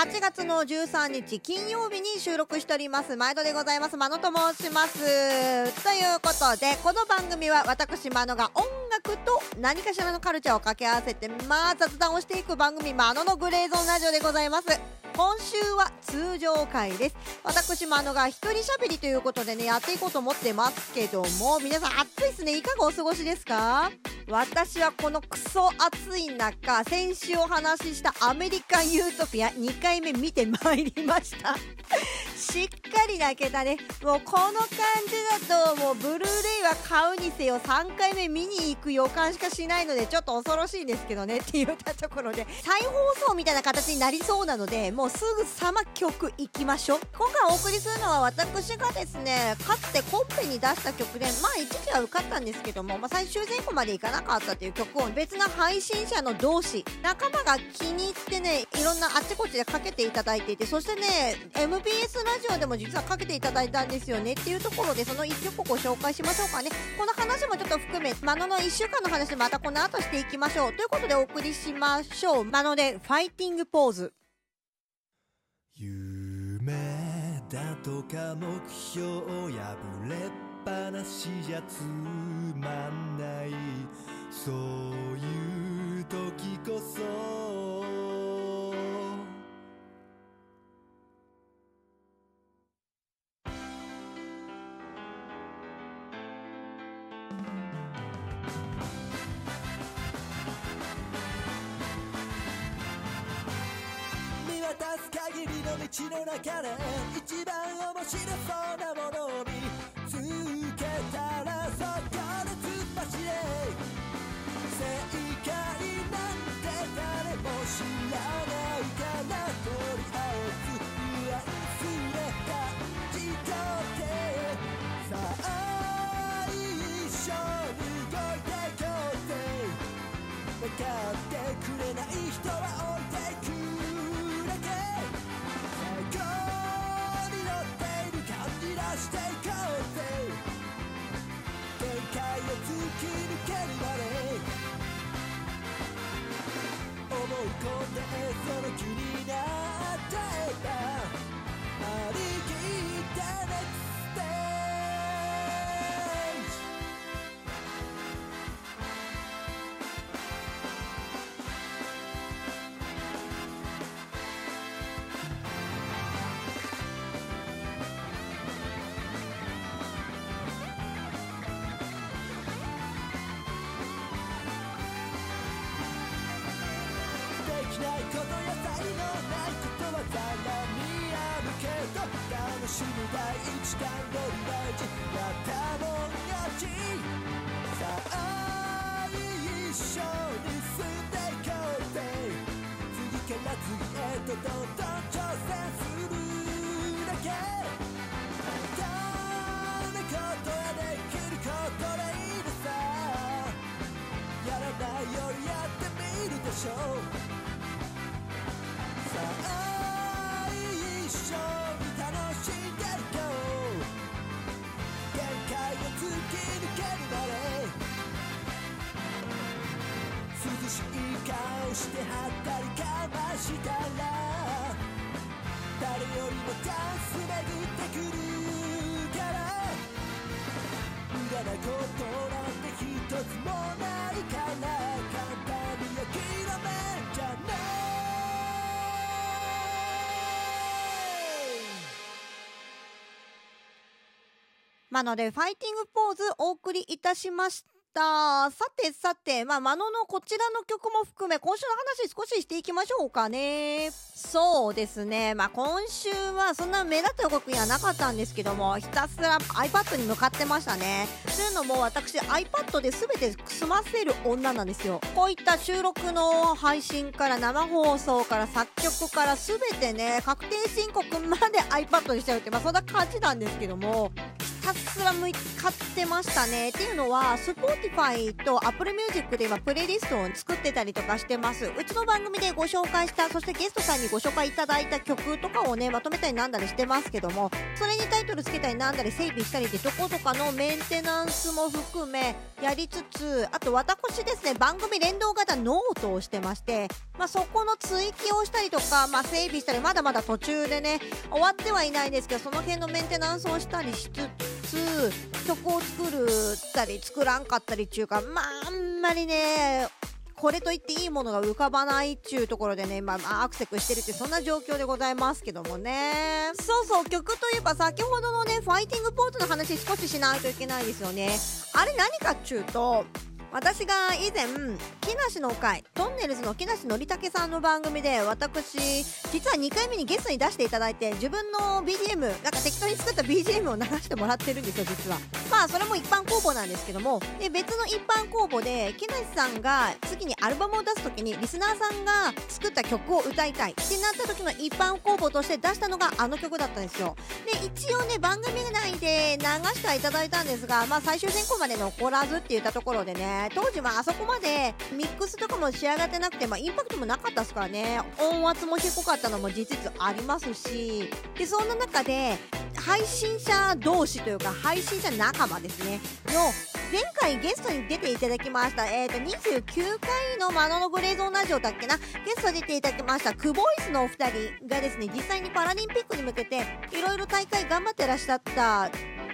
8月の13日金曜日に収録しております。毎度でございます。まのと申します。ということでこの番組は私まのが音楽と何かしらのカルチャーを掛け合わせてまあ雑談をしていく番組まののグレーゾーンラジオでございます。今週は通常回です。私もあのが一人喋りということでねやっていこうと思ってますけども皆さん暑いっすね。いかがお過ごしですか？私はこのクソ暑い中先週お話ししたアメリカンユートピア2回目見てまいりました。しっかり泣けたね。もうこの感じだともうブルーレイは買うにせよ3回目見に行く予感しかしないのでちょっと恐ろしいんですけどねって言ったところで再放送みたいな形になりそうなのでもうすぐさま曲いきましょう。今回お送りするのは私がですねかつてコンペに出した曲でまあ一時は受かったんですけども、まあ、最終選考までいかなかったという曲を別な配信者の同士仲間が気に入ってねいろんなあっちこっちでかけていただいていてそしてね MBS ラジオでも実はかけていただいたんですよねっていうところでその1曲をご紹介しましょうかね。この話もちょっと含めマノの1週間の話またこの後していきましょう。ということでお送りしましょう。マノでファイティングポーズ。夢だとか目標破れっぱなしじゃつまんない。そういう時こそ渡す限りの道の中で一番面白そうなないことはざらにあるけど楽しむ第一段取り大事やったもん勝ちさあったりかましたら誰よりもダンス巡ってくるから無駄なことなんて一つもないから簡単に諦めんじゃないまあので、ファイティングポーズお送りいたしました。さてさて、まあ、マノのこちらの曲も含め、今週の話少ししていきましょうかね。そうですね。まあ、今週はそんな目立った動きはなかったんですけども、ひたすら iPad に向かってましたね。というのも、私 iPad で全て済ませる女なんですよ。こういった収録の配信から生放送から作曲から全てね、確定申告まで iPad にしちゃうって、まあ、そんな感じなんですけども、たすら向かってましたね。っていうのは Spotify と Apple Music で今プレイリストを作ってたりとかしてます。うちの番組でご紹介したそしてゲストさんにご紹介いただいた曲とかをねまとめたりなんだりしてますけどもそれにタイトルつけたりなんだり整備したりってとことかのメンテナンスも含めやりつつあと私ですね番組連動型ノートをしてましてまあ、そこの追記をしたりとか、まあ、整備したりまだまだ途中でね終わってはいないんですけどその辺のメンテナンスをしたりしつつ曲を作るったり作らんかったりっていうかまああんまりねこれといっていいものが浮かばないっちゅうところでね、今、ま、アクセクしてるってそんな状況でございますけどもね。そうそう、曲といえば先ほどのね、ファイティングポートの話少ししないといけないですよね。あれ何かっちゅうと、私が以前木梨の会トンネルズの木梨憲武さんの番組で私実は2回目にゲストに出していただいて自分の BGM なんか適当に作った BGM を流してもらってるんですよ実は。まあそれも一般公募なんですけどもで別の一般公募で木梨さんが次にアルバムを出す時にリスナーさんが作った曲を歌いたいってなった時の一般公募として出したのがあの曲だったんですよ。で一応ね番組内で流してはいただいたんですがまあ最終選考まで残らずって言ったところでね当時はあそこまでミックスとかも仕上がってなくて、まあ、インパクトもなかったですからね。音圧も低かったのも事実ありますし。でそんな中で配信者同士というか配信者仲間ですね。の前回ゲストに出ていただきました、えー、と29回のマノのグレーゾーンラジオだっけな。ゲスト出ていただきましたクボイスのお二人がですね実際にパラリンピックに向けていろいろ大会頑張ってらっしゃった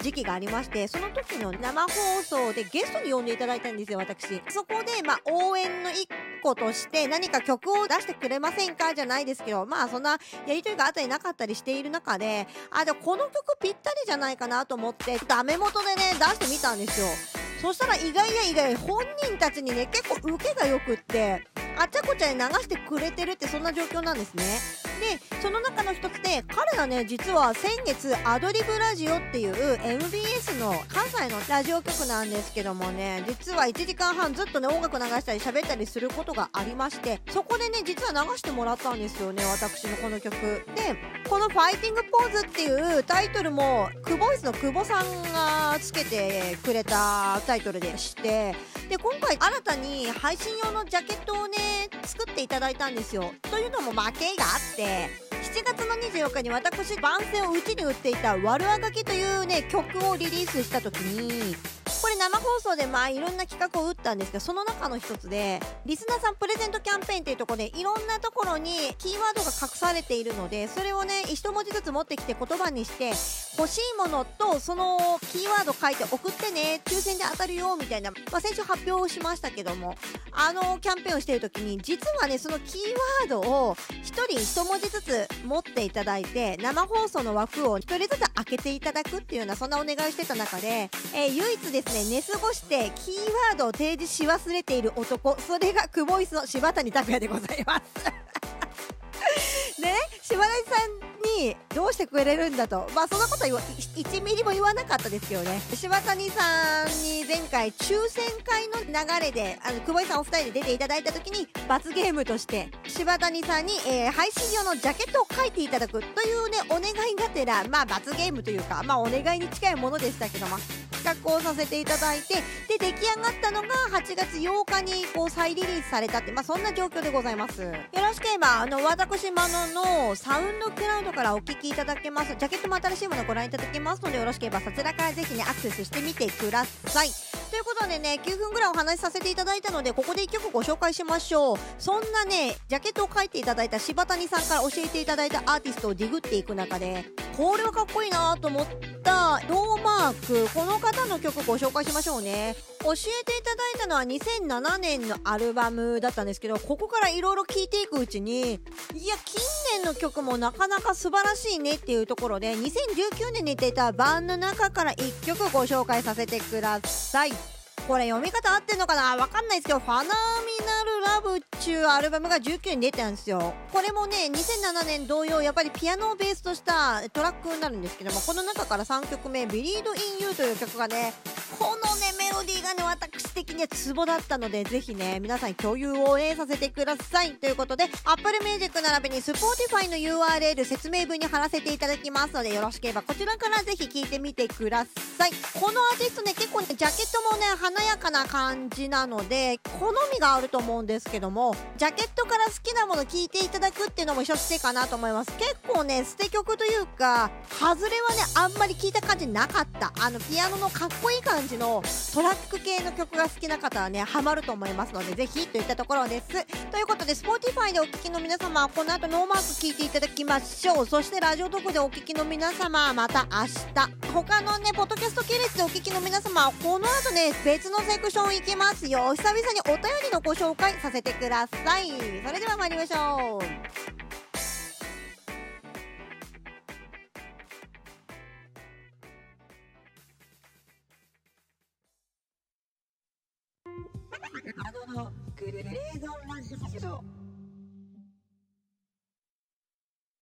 時期がありましてその時の生放送でゲストに呼んでいただいたんですよ私。そこでまあ応援の一個として何か曲を出してくれませんかじゃないですけどまあそんなやりとりがあったりなかったりしている中であでこの曲ぴったりじゃないかなと思ってダメ元でね出してみたんですよ。そしたら意外や意外本人たちにね結構受けがよくってあちゃこちゃに流してくれてるってそんな状況なんですね。でその中の一つで彼らね実は先月アドリブラジオっていう MBS の関西のラジオ局なんですけどもね実は1時間半ずっとね音楽流したり喋ったりすることがありましてそこでね実は流してもらったんですよね私のこの曲。でこの「ファイティングポーズ」っていうタイトルもクボイスの久保さんがつけてくれたタイトルでしてで今回新たに配信用のジャケットをね作っていただいたんですよ。というのも負けがあって7月の24日に私番宣をうちに売っていた「悪あがき」というね曲をリリースした時にこれ生放送でまあいろんな企画を打ったんですけどその中の一つでリスナーさんプレゼントキャンペーンっていうところでいろんなところにキーワードが隠されているのでそれをね一文字ずつ持ってきて言葉にして欲しいものとそのキーワード書いて送ってね抽選で当たるよみたいな、まあ、先週発表しましたけどもあのキャンペーンをしている時に実はねそのキーワードを1人1文字ずつ持っていただいて生放送の枠を1人ずつ開けていただくっていうようなそんなお願いしてた中で、えー、唯一ですね寝過ごしてキーワードを提示し忘れている男それがクボイスの柴谷拓也でございます。ね柴谷さんにどうしてくれるんだと。まあそんなこと言わ1ミリも言わなかったですけどね。柴谷さんに前回抽選会の流れであの久保井さんお二人で出ていただいた時に罰ゲームとして柴谷さんに、えー、配信用のジャケットを書いていただくというねお願いがてらまあ罰ゲームというかまあお願いに近いものでしたけども。企画をさせていただいてで出来上がったのが8月8日にこう再リリースされたってまあそんな状況でございます。よろしければあの私マノのサウンドクラウドからお聴きいただけます。ジャケットも新しいものご覧いただけますのでよろしければそちらからぜひねアクセスしてみてください。ということでね9分ぐらいお話しさせていただいたのでここで1曲ご紹介しましょう。そんなねジャケットを書いていただいた柴谷さんから教えていただいたアーティストをディグっていく中でこれはかっこいいなと思ってたローマークこの方の曲ご紹介しましょうね。教えていただいたのは2007年のアルバムだったんですけどここからいろいろ聴いていくうちにいや近年の曲もなかなか素晴らしいねっていうところで2019年に出た版の中から1曲ご紹介させてください。これ読み方合ってんのかな？わかんないですけどファナーミナルラブっちゅうアルバムが19に出てたんですよ。これもね2007年同様やっぱりピアノをベースとしたトラックになるんですけどもこの中から3曲目「Believe in You」という曲がねこのねメロディーがね私的にはツボだったのでぜひね皆さん共有を、ね、させてください。ということで Apple Music 並びに Spotify の URL 説明文に貼らせていただきますのでよろしければこちらからぜひ聴いてみてください。このアーティストね結構ねジャケットもね華やかな感じなので好みがあると思うんですけどもジャケットから好きなもの聴いていただくっていうのも一つ手かなと思います。結構ね捨て曲というか外れはねあんまり聞いた感じなかった。あのピアノのかっこいい感じのトラック系の曲が好きな方はねハマると思いますのでぜひといったところです。ということで Spotify でお聴きの皆様はこの後ノーマーク聞いていただきましょう。そしてラジオトークでお聴きの皆様はまた明日。他のねポッドキャスト系列でお聞きの皆様はこの後ね別のセクション行きますよ。久々にお便りのご紹介させてください。それでは参りましょう。